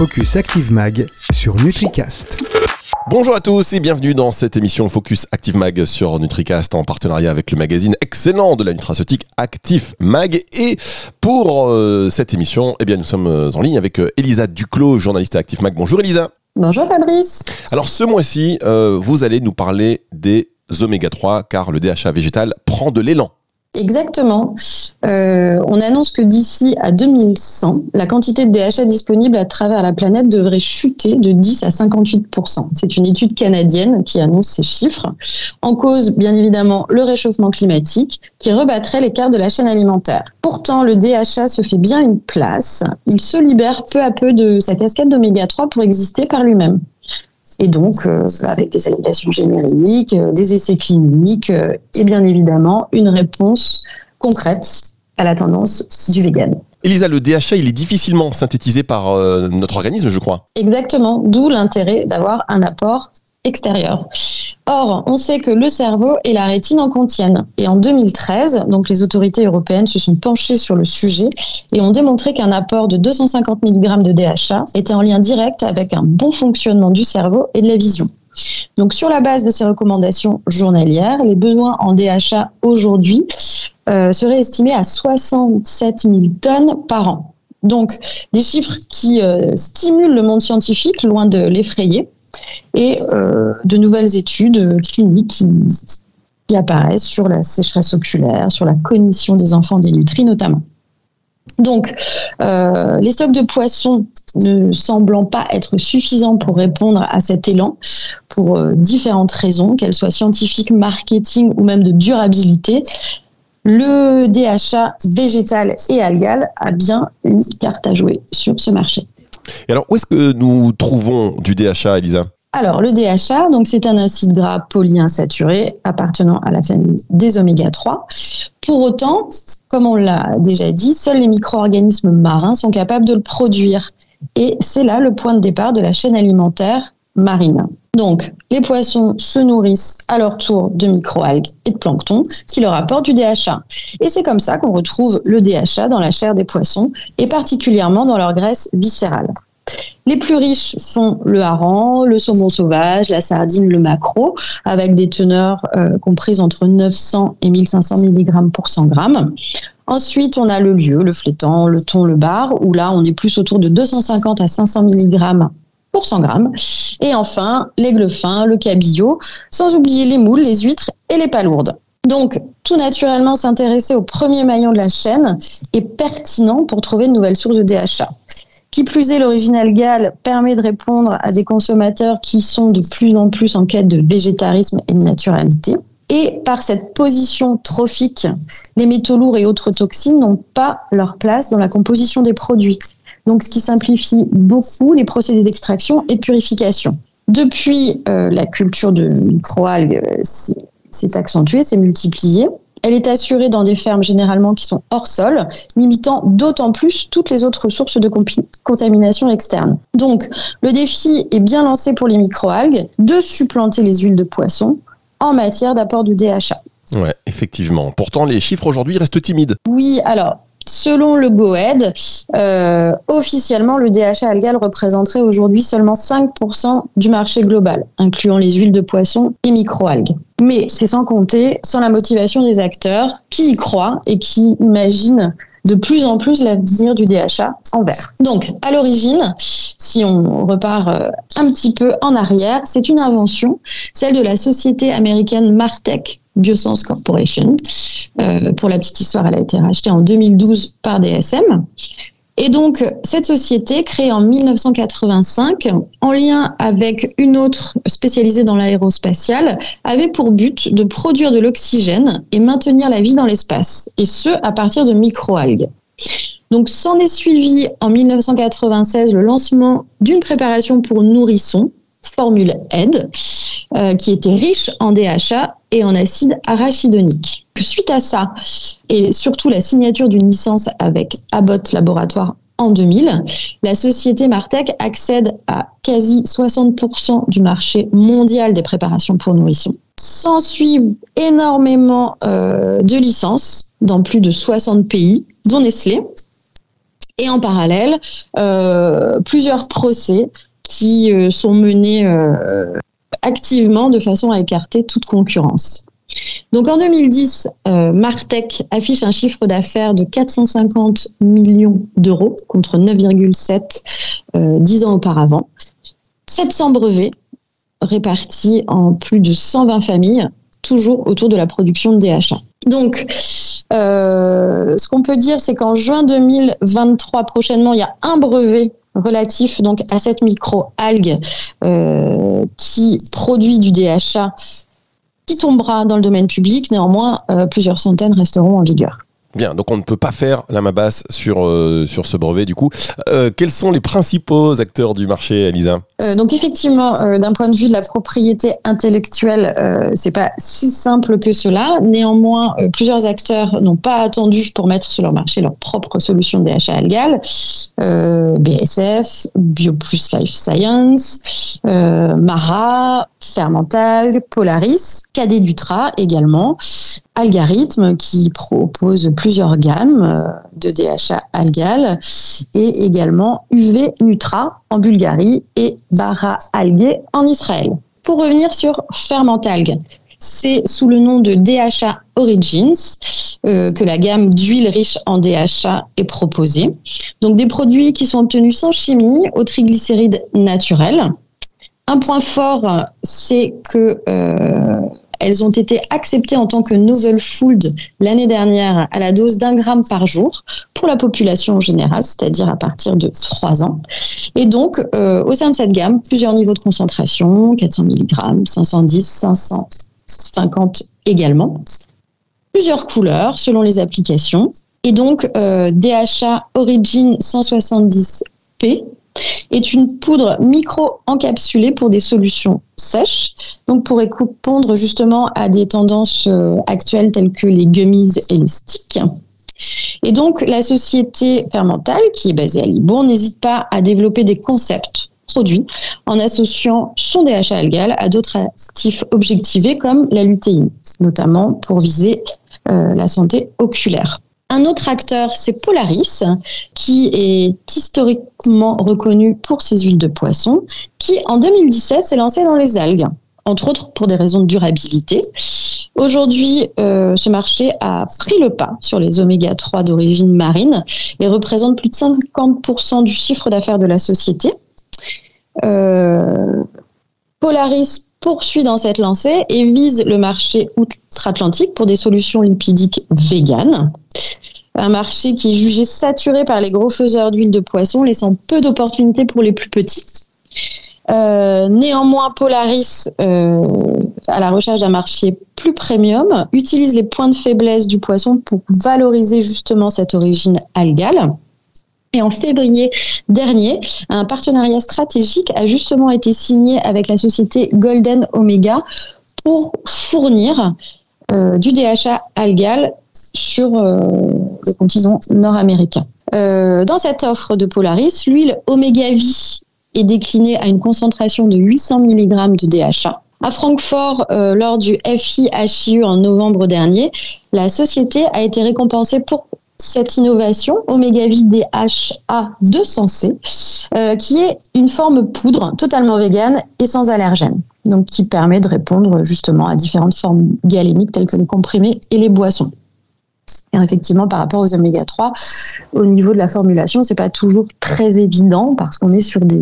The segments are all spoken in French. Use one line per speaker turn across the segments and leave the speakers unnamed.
Focus Active Mag sur NutriCast.
Bonjour à tous et bienvenue dans cette émission Focus Active Mag sur NutriCast en partenariat avec le magazine excellent de la nutraceutique Active Mag. Et pour euh, cette émission, eh bien, nous sommes en ligne avec euh, Elisa Duclos, journaliste à Active Mag. Bonjour Elisa.
Bonjour Fabrice.
Alors ce mois-ci, euh, vous allez nous parler des oméga 3 car le DHA végétal prend de l'élan.
Exactement. Euh, on annonce que d'ici à 2100, la quantité de DHA disponible à travers la planète devrait chuter de 10 à 58% C'est une étude canadienne qui annonce ces chiffres. En cause, bien évidemment, le réchauffement climatique qui rebattrait l'écart de la chaîne alimentaire. Pourtant, le DHA se fait bien une place. Il se libère peu à peu de sa casquette d'oméga 3 pour exister par lui-même et donc euh, avec des animations génériques, euh, des essais cliniques euh, et bien évidemment une réponse concrète à la tendance du vegan.
Elisa, le DHA, il est difficilement synthétisé par notre organisme, je crois.
Exactement, d'où l'intérêt d'avoir un apport Or, on sait que le cerveau et la rétine en contiennent. Et en 2013, donc les autorités européennes se sont penchées sur le sujet et ont démontré qu'un apport de 250 mg de DHA était en lien direct avec un bon fonctionnement du cerveau et de la vision. Donc, sur la base de ces recommandations journalières, les besoins en DHA aujourd'hui euh, seraient estimés à 67 000 tonnes par an. Donc, des chiffres qui euh, stimulent le monde scientifique, loin de l'effrayer et euh, de nouvelles études cliniques qui, apparaissent sur la sécheresse oculaire, sur la cognition des enfants dénutris notamment. Donc, euh, les stocks de poissons ne semblant pas être suffisants pour répondre à cet élan, pour euh, différentes raisons, qu'elles soient scientifiques, marketing ou même de durabilité, le DHA végétal et algal a bien une carte à jouer sur ce marché.
Et alors, où est-ce que nous trouvons du DHA, Elisa?
Alors, le DHA, donc c'est un acide gras polyinsaturé appartenant à la famille des oméga 3. Pour autant, comme on l'a déjà dit, seuls les micro-organismes marins sont capables de le produire. Et c'est là le point de départ de la chaîne alimentaire marine. Donc, les poissons se nourrissent à leur tour de microalgues et de plancton qui leur apportent du DHA. Et c'est comme ça qu'on retrouve le DHA dans la chair des poissons et particulièrement dans leur graisse viscérale. Les plus riches sont le hareng, le saumon sauvage, la sardine, le maquereau, avec des teneurs euh, comprises entre 900 et 1500 mg pour 100 g. Ensuite, on a le lieu, le flétan, le thon, le bar, où là, on est plus autour de 250 à 500 mg pour 100 grammes. Et enfin, l'aigle fin, le cabillaud, sans oublier les moules, les huîtres et les palourdes. Donc, tout naturellement, s'intéresser au premier maillon de la chaîne est pertinent pour trouver de nouvelles sources de DHA. Qui plus est, l'original Gall permet de répondre à des consommateurs qui sont de plus en plus en quête de végétarisme et de naturalité. Et par cette position trophique, les métaux lourds et autres toxines n'ont pas leur place dans la composition des produits. Donc, ce qui simplifie beaucoup les procédés d'extraction et de purification. Depuis, euh, la culture de microalgues euh, s'est accentuée, s'est multipliée. Elle est assurée dans des fermes généralement qui sont hors sol, limitant d'autant plus toutes les autres sources de contamination externe. Donc, le défi est bien lancé pour les microalgues de supplanter les huiles de poisson en matière d'apport de DHA.
Ouais, effectivement. Pourtant, les chiffres aujourd'hui restent timides.
Oui, alors Selon le GOED, euh, officiellement, le DHA algal représenterait aujourd'hui seulement 5% du marché global, incluant les huiles de poisson et microalgues. Mais c'est sans compter, sans la motivation des acteurs qui y croient et qui imaginent de plus en plus l'avenir du DHA en vert. Donc, à l'origine, si on repart euh, un petit peu en arrière, c'est une invention, celle de la société américaine Martech Biosense Corporation. Euh, pour la petite histoire, elle a été rachetée en 2012 par DSM. Et donc, cette société, créée en 1985, en lien avec une autre spécialisée dans l'aérospatiale, avait pour but de produire de l'oxygène et maintenir la vie dans l'espace, et ce, à partir de microalgues. Donc, s'en est suivi en 1996 le lancement d'une préparation pour nourrissons, Formule Aide, euh, qui était riche en DHA et en acide arachidonique. Suite à ça, et surtout la signature d'une licence avec Abbott Laboratoire en 2000, la société Martech accède à quasi 60% du marché mondial des préparations pour nourrissons. S'en suivent énormément euh, de licences dans plus de 60 pays, dont Nestlé. Et en parallèle, plusieurs procès qui sont menés activement de façon à écarter toute concurrence. Donc en 2010, euh, Martech affiche un chiffre d'affaires de 450 millions d'euros contre 9,7 euh, dix ans auparavant. 700 brevets répartis en plus de 120 familles, toujours autour de la production de DHA. Donc, euh, ce qu'on peut dire, c'est qu'en juin 2023, prochainement, il y a un brevet relatif donc à cette micro-algue euh, qui produit du DHA qui tombera dans le domaine public. Néanmoins, euh, plusieurs centaines resteront en vigueur.
Bien, donc on ne peut pas faire la main basse sur, euh, sur ce brevet du coup. Quels sont les principaux acteurs du marché, Elisa?
Euh, Donc effectivement, d'un point de vue de la propriété intellectuelle, c'est pas si simple que cela. Néanmoins, plusieurs acteurs n'ont pas attendu pour mettre sur leur marché leur propre solution DHA algal. BSF, BioPlus Life Science, Mara, Fermental, Polaris, Cadet Dutra également, Algorithme qui propose plusieurs gammes euh, de DHA algal et également UV Nutra en Bulgarie et Bara Algae en Israël. Pour revenir sur Fermentalg, c'est sous le nom de DHA Origins euh, que la gamme d'huile riche en DHA est proposée. Donc des produits qui sont obtenus sans chimie, aux triglycérides naturels. Un point fort, c'est que euh, elles ont été acceptées en tant que novel food l'année dernière à la dose d'un gramme par jour pour la population générale, c'est-à-dire à partir de 3 ans. Et donc, euh, au sein de cette gamme, plusieurs niveaux de concentration, 400 mg, 510, 550 également. Plusieurs couleurs selon les applications. Et donc, euh, DHA Origin 170P est une poudre micro-encapsulée pour des solutions sèches, donc pour répondre justement à des tendances euh, actuelles telles que les gummies et les sticks. Et donc, la société Fermental, qui est basée à Libourne, n'hésite pas à développer des concepts produits en associant son DHA algal à d'autres actifs objectivés comme la lutéine, notamment pour viser euh, la santé oculaire. Un autre acteur, c'est Polaris, qui est historiquement reconnu pour ses huiles de poisson, qui en 2017 s'est lancé dans les algues, entre autres pour des raisons de durabilité. Aujourd'hui, euh, ce marché a pris le pas sur les oméga 3 d'origine marine et représente plus de 50% du chiffre d'affaires de la société. Euh, Polaris poursuit dans cette lancée et vise le marché outre-Atlantique pour des solutions lipidiques véganes. Un marché qui est jugé saturé par les gros faiseurs d'huile de poisson, laissant peu d'opportunités pour les plus petits. Euh, néanmoins, Polaris, euh, à la recherche d'un marché plus premium, utilise les points de faiblesse du poisson pour valoriser justement cette origine algale. Et en février dernier, un partenariat stratégique a justement été signé avec la société Golden Omega pour fournir euh, du DHA algal sur euh, le continent nord-américain. Euh, dans cette offre de Polaris, l'huile Omega est déclinée à une concentration de 800 mg de DHA. À Francfort, lors du FIHIU en novembre dernier, la société a été récompensée pour cette innovation, Omega DHA 200C, euh, qui est une forme poudre totalement végane et sans allergène, donc qui permet de répondre justement à différentes formes galéniques telles que les comprimés et les boissons. Et effectivement, par rapport aux oméga 3, au niveau de la formulation, c'est pas toujours très évident parce qu'on est sur des,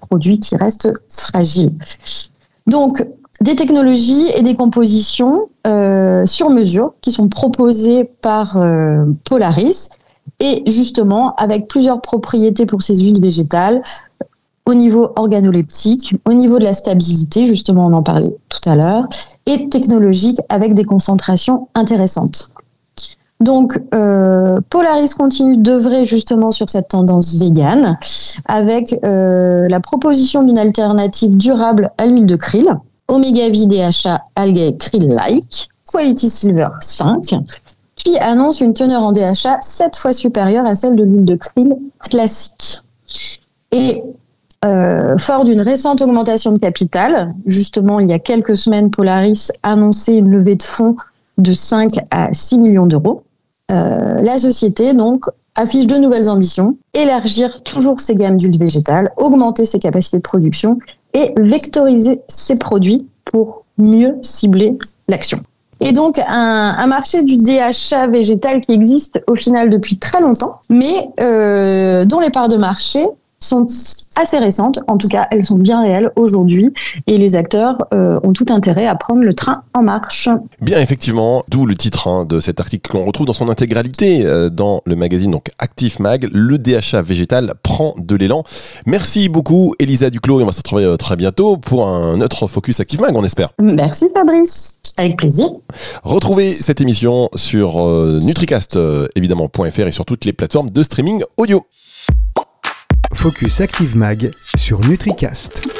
produits qui restent fragiles. Donc, des technologies et des compositions euh, sur mesure qui sont proposées par euh, Polaris et justement avec plusieurs propriétés pour ces huiles végétales au niveau organoleptique, au niveau de la stabilité, justement on en parlait tout à l'heure, et technologique avec des concentrations intéressantes. Donc, euh, Polaris continue d'œuvrer justement sur cette tendance végane avec la proposition d'une alternative durable à l'huile de krill Omega DHA Algae Krill Like, Quality Silver 5, qui annonce une teneur en DHA 7 fois supérieure à celle de l'huile de krill classique. Et euh, fort d'une récente augmentation de capital, justement il y a quelques semaines, Polaris a annoncé une levée de fonds de 5 à 6 millions d'euros. Euh, la société donc affiche de nouvelles ambitions, élargir toujours ses gammes d'huile végétale, augmenter ses capacités de production et vectoriser ses produits pour mieux cibler l'action. Et donc un, marché du DHA végétal qui existe au final depuis très longtemps, mais euh, dont les parts de marché sont assez récentes, en tout cas elles sont bien réelles aujourd'hui et les acteurs euh, ont tout intérêt à prendre le train en marche.
Bien effectivement, d'où le titre hein, de cet article qu'on retrouve dans son intégralité euh, dans le magazine donc Actif Mag, le DHA végétal prend de l'élan. Merci beaucoup Elisa Duclos et on va se retrouver euh, très bientôt pour un autre Focus Active Mag on espère.
Merci Fabrice, avec plaisir.
Retrouvez cette émission sur euh, nutricast évidemment.fr et sur toutes les plateformes de streaming audio.
Focus Active Mag sur NutriCast.